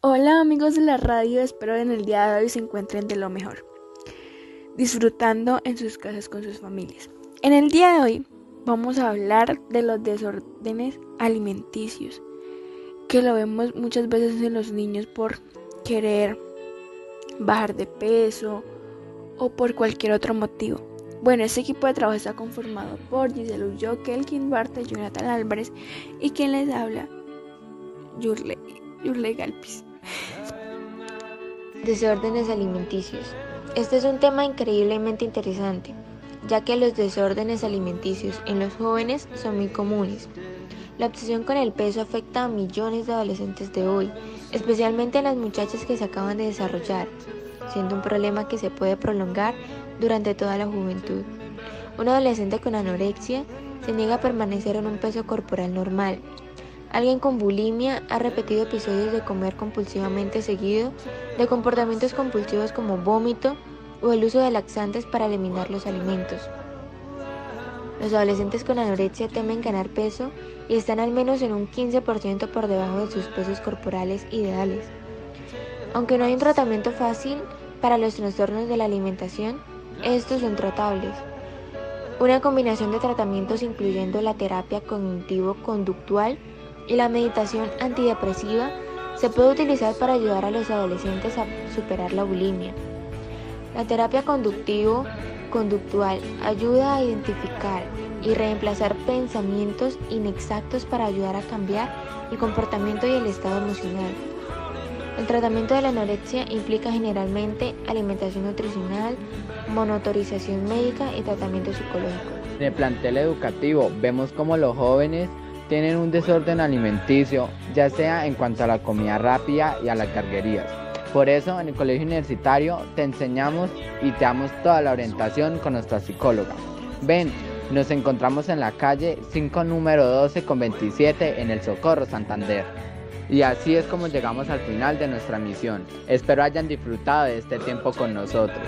Hola amigos de la radio, espero en el día de hoy se encuentren de lo mejor, disfrutando en sus casas con sus familias. En el día de hoy vamos a hablar de los desórdenes alimenticios, que lo vemos muchas veces en los niños por querer bajar de peso o por cualquier otro motivo. Bueno, este equipo de trabajo está conformado por Giselle Ulloa, Kelkin Barte, Jonathan Álvarez y quien les habla, Yurle, Yurle Galpis. Desórdenes alimenticios. Este es un tema increíblemente interesante, ya que los desórdenes alimenticios en los jóvenes son muy comunes. La obsesión con el peso afecta a millones de adolescentes de hoy, especialmente a las muchachas que se acaban de desarrollar, siendo un problema que se puede prolongar durante toda la juventud. Un adolescente con anorexia se niega a permanecer en un peso corporal normal, Alguien con bulimia ha repetido episodios de comer compulsivamente seguido, de comportamientos compulsivos como vómito o el uso de laxantes para eliminar los alimentos. Los adolescentes con anorexia temen ganar peso y están al menos en un 15% por debajo de sus pesos corporales ideales. Aunque no hay un tratamiento fácil para los trastornos de la alimentación, estos son tratables. Una combinación de tratamientos incluyendo la terapia cognitivo-conductual y la meditación antidepresiva se puede utilizar para ayudar a los adolescentes a superar la bulimia. La terapia conductivo conductual ayuda a identificar y reemplazar pensamientos inexactos para ayudar a cambiar el comportamiento y el estado emocional. El tratamiento de la anorexia implica generalmente alimentación nutricional, monotorización médica y tratamiento psicológico. En el plantel educativo vemos como los jóvenes tienen un desorden alimenticio, ya sea en cuanto a la comida rápida y a las carguerías. Por eso en el colegio universitario te enseñamos y te damos toda la orientación con nuestra psicóloga. Ven, nos encontramos en la calle 5 número 12 con 27 en el Socorro Santander. Y así es como llegamos al final de nuestra misión. Espero hayan disfrutado de este tiempo con nosotros.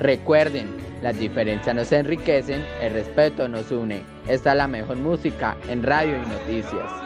Recuerden, las diferencias nos enriquecen, el respeto nos une. Esta es la mejor música en radio y noticias.